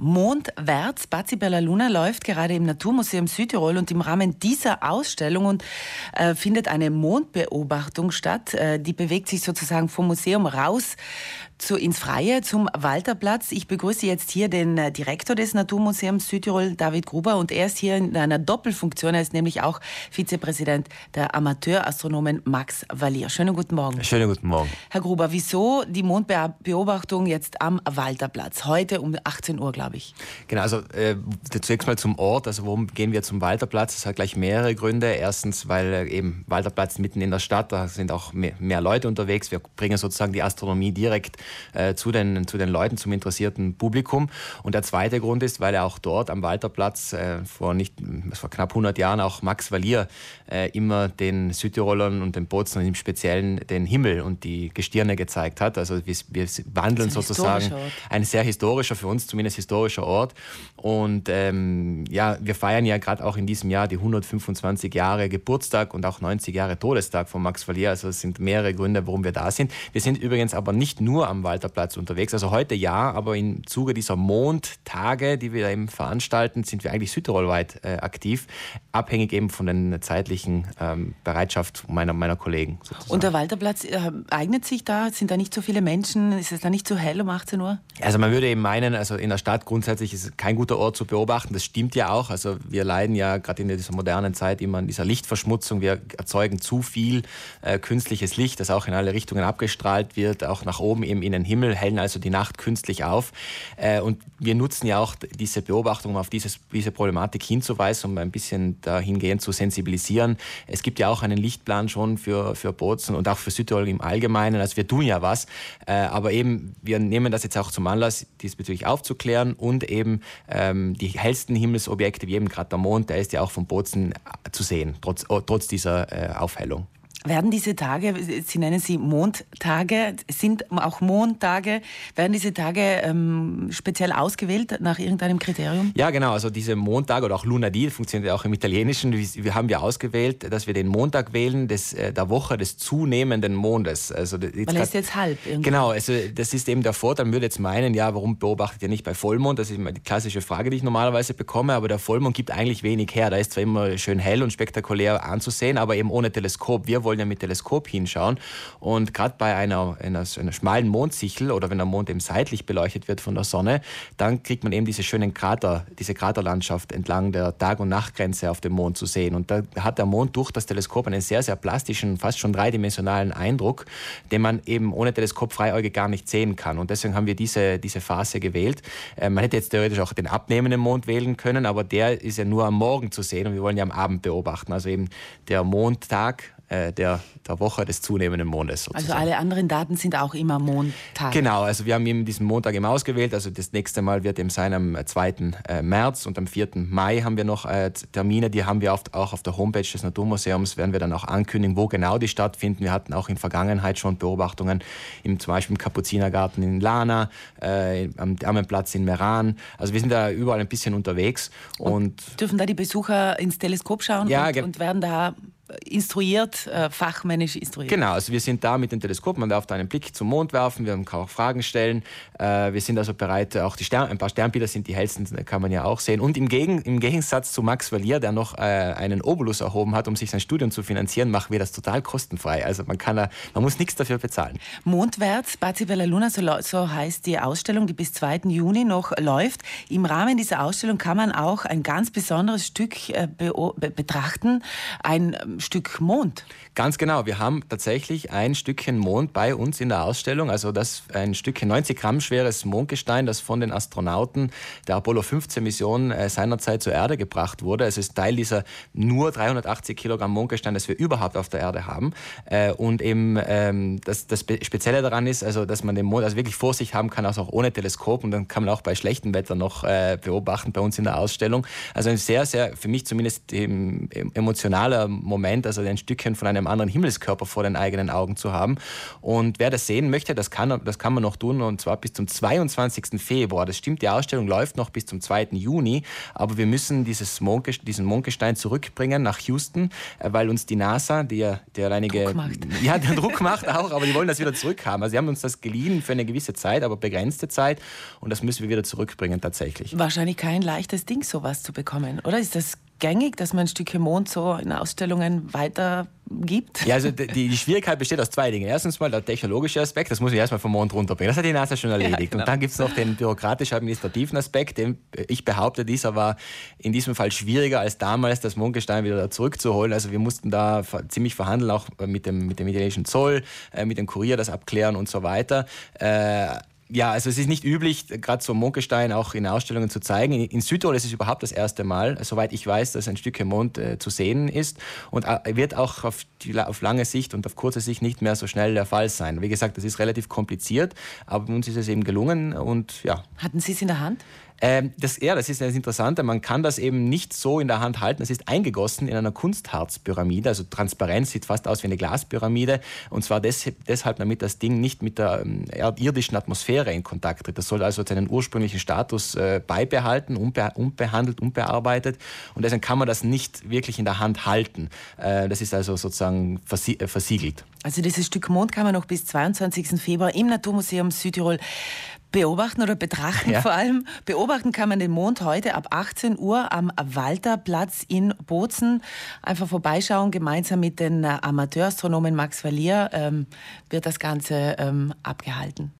Mondwärts, Bazi Bella Luna läuft gerade im Naturmuseum Südtirol und im Rahmen dieser Ausstellung und, äh, findet eine Mondbeobachtung statt. Äh, die bewegt sich sozusagen vom Museum raus zu, ins Freie zum Walterplatz. Ich begrüße jetzt hier den äh, Direktor des Naturmuseums Südtirol, David Gruber, und er ist hier in einer Doppelfunktion. Er ist nämlich auch Vizepräsident der Amateurastronomen Max Valier. Schönen guten Morgen. Schönen guten Morgen. Herr Gruber, wieso die Mondbeobachtung jetzt am Walterplatz? Heute um 18 Uhr, glaube ich. Genau, also äh, zunächst mal zum Ort. Also warum gehen wir zum Walterplatz? Das hat gleich mehrere Gründe. Erstens, weil äh, eben Walterplatz mitten in der Stadt, da sind auch mehr, mehr Leute unterwegs. Wir bringen sozusagen die Astronomie direkt äh, zu, den, zu den Leuten, zum interessierten Publikum. Und der zweite Grund ist, weil er auch dort am Walterplatz äh, vor, nicht, vor knapp 100 Jahren auch Max Valier äh, immer den Südtirolern und den Bozen im Speziellen den Himmel und die Gestirne gezeigt hat. Also wir, wir wandeln ein sozusagen ein sehr historischer, für uns zumindest historischer Ort. Und ähm, ja, wir feiern ja gerade auch in diesem Jahr die 125 Jahre Geburtstag und auch 90 Jahre Todestag von Max Valier. Also es sind mehrere Gründe, warum wir da sind. Wir sind übrigens aber nicht nur am Walterplatz unterwegs. Also heute ja, aber im Zuge dieser Mondtage, die wir eben veranstalten, sind wir eigentlich südtirolweit äh, aktiv, abhängig eben von den zeitlichen ähm, Bereitschaft meiner, meiner Kollegen. Sozusagen. Und der Walterplatz äh, eignet sich da? Sind da nicht so viele Menschen? Ist es da nicht so hell um 18 Uhr? Also man würde eben meinen, also in der Stadt grundsätzlich ist es kein guter Ort zu beobachten. Das stimmt ja auch. Also wir leiden ja gerade in dieser modernen Zeit immer an dieser Lichtverschmutzung. Wir erzeugen zu viel äh, künstliches Licht, das auch in alle Richtungen abgestrahlt wird, auch nach oben eben in den Himmel, hellen also die Nacht künstlich auf. Äh, und wir nutzen ja auch diese Beobachtung, um auf dieses, diese Problematik hinzuweisen, um ein bisschen dahingehend zu sensibilisieren. Es gibt ja auch einen Lichtplan schon für, für Bozen und auch für Südtirol im Allgemeinen. Also wir tun ja was. Äh, aber eben, wir nehmen das jetzt auch zum Anlass, diesbezüglich aufzuklären und eben ähm, die hellsten Himmelsobjekte, wie eben gerade der Mond, der ist ja auch vom Bozen zu sehen, trotz, trotz dieser äh, Aufhellung. Werden diese Tage, Sie nennen sie Mondtage, sind auch Montage, werden diese Tage ähm, speziell ausgewählt nach irgendeinem Kriterium? Ja, genau. Also diese Montage oder auch Lunadì, funktioniert ja auch im Italienischen. Wir haben wir ausgewählt, dass wir den Montag wählen des, äh, der Woche des zunehmenden Mondes. Also Weil er ist jetzt halb. Irgendwie. Genau, also das ist eben der Vorteil. Man würde jetzt meinen, ja, warum beobachtet ihr nicht bei Vollmond? Das ist die klassische Frage, die ich normalerweise bekomme. Aber der Vollmond gibt eigentlich wenig her. Da ist zwar immer schön hell und spektakulär anzusehen, aber eben ohne Teleskop. Wir wollen ja mit Teleskop hinschauen. Und gerade bei einer, einer, einer, schmalen Mondsichel oder wenn der Mond eben seitlich beleuchtet wird von der Sonne, dann kriegt man eben diese schönen Krater, diese Kraterlandschaft entlang der Tag- und Nachtgrenze auf dem Mond zu sehen. Und da hat der Mond durch das Teleskop einen sehr, sehr plastischen, fast schon dreidimensionalen Eindruck, den man eben ohne Teleskop freiäugig gar nicht sehen kann. Und deswegen haben wir diese, diese Phase gewählt. Äh, man hätte jetzt theoretisch auch den abnehmenden Mond wählen können, aber der ist ja nur am Morgen zu sehen und wir wollen ja am Abend beobachten. Also eben der Mondtag äh, der, der Woche des zunehmenden Mondes. Sozusagen. Also alle anderen Daten sind auch immer Montag. Genau, also wir haben eben diesen Montag eben ausgewählt. Also das nächste Mal wird eben sein am 2. Äh, März und am 4. Mai haben wir noch äh, Termine, die haben wir oft auch auf der Homepage des Naturmuseums, werden wir dann auch ankündigen, wo genau die stattfinden. Wir hatten auch in Vergangenheit schon Beobachtungen, im, zum Beispiel im Kapuzinergarten in Lana, äh, am Damenplatz in Meran. Also wir sind da überall ein bisschen unterwegs. Und, und dürfen da die Besucher ins Teleskop schauen ja, und, und werden da instruiert, äh, fachmännisch instruiert. Genau, also wir sind da mit dem Teleskop, man darf da einen Blick zum Mond werfen, wir kann auch Fragen stellen. Äh, wir sind also bereit, auch die Stern, ein paar Sternbilder sind die hellsten, kann man ja auch sehen. Und im, Gegen, im Gegensatz zu Max Valier, der noch äh, einen Obolus erhoben hat, um sich sein Studium zu finanzieren, machen wir das total kostenfrei. Also man kann man muss nichts dafür bezahlen. Mondwärts, Bazi Bella Luna, so, so heißt die Ausstellung, die bis 2. Juni noch läuft. Im Rahmen dieser Ausstellung kann man auch ein ganz besonderes Stück äh, be betrachten, ein ähm, Stück Mond. Ganz genau. Wir haben tatsächlich ein Stückchen Mond bei uns in der Ausstellung. Also das ein Stückchen 90 Gramm schweres Mondgestein, das von den Astronauten der Apollo 15 Mission äh, seinerzeit zur Erde gebracht wurde. Es ist Teil dieser nur 380 Kilogramm Mondgestein, das wir überhaupt auf der Erde haben. Äh, und eben ähm, das, das Spezielle daran ist, also dass man den Mond also wirklich vor sich haben kann, also auch ohne Teleskop. Und dann kann man auch bei schlechtem Wetter noch äh, beobachten bei uns in der Ausstellung. Also ein sehr, sehr, für mich zumindest emotionaler Moment Firmament, also ein Stückchen von einem anderen Himmelskörper vor den eigenen Augen zu haben. Und wer das sehen möchte, das kann, das kann man noch tun und zwar bis zum 22. Februar. Das stimmt, die Ausstellung läuft noch bis zum 2. Juni, aber wir müssen dieses Mondgestein, diesen Mondgestein zurückbringen nach Houston, äh, weil uns die NASA, die ja der alleinige, Druck macht. ja, der Druck macht auch, aber die wollen das wieder zurückhaben. Also sie haben uns das geliehen für eine gewisse Zeit, aber begrenzte Zeit und das müssen wir wieder zurückbringen tatsächlich. Wahrscheinlich kein leichtes Ding, sowas zu bekommen, oder? Ist das gängig, dass man ein Stückchen Mond so in Ausstellungen weitergibt? Ja, also die, die, Schwierigkeit besteht aus zwei Dingen. Erstens mal der technologische Aspekt, das muss ich erstmal vom Mond runterbringen. Das hat die NASA schon erledigt. Ja, genau. Und dann gibt es noch den bürokratisch-administrativen Aspekt, den ich behaupte, dieser war in diesem Fall schwieriger als damals, das Mondgestein wieder zurückzuholen. Also wir mussten da ziemlich verhandeln, auch mit dem, mit dem italienischen Zoll, äh, mit dem Kurier das abklären und so weiter. Ja, also es ist nicht üblich, gerade so Mondgestein auch in Ausstellungen zu zeigen. In Südtirol ist es überhaupt das erste Mal, soweit ich weiß, dass ein Stückchen Mond äh, zu sehen ist und äh, wird auch auf, die, auf, lange Sicht und auf kurze Sicht nicht mehr so schnell der Fall sein. Wie gesagt, das ist relativ kompliziert, aber uns ist es eben gelungen und ja. Hatten Sie es in der Hand? Ähm, das, ja, das ist das Interessante. Man kann das eben nicht so in der Hand halten. Es ist eingegossen in einer Kunstharzpyramide, also transparent, sieht fast aus wie eine Glaspyramide. Und zwar des, deshalb, damit das Ding nicht mit der ähm, irdischen Atmosphäre in Kontakt tritt. Das soll also seinen ursprünglichen Status äh, beibehalten, unbe unbehandelt, unbearbeitet. Und deswegen kann man das nicht wirklich in der Hand halten. Äh, das ist also sozusagen versie äh, versiegelt. Also dieses Stück Mond kann man noch bis 22. Februar im Naturmuseum Südtirol beobachten oder betrachten ja. vor allem. Beobachten kann man den Mond heute ab 18 Uhr am Walterplatz in Bozen. Einfach vorbeischauen, gemeinsam mit den Amateurastronomen Max Verlier ähm, wird das Ganze ähm, abgehalten.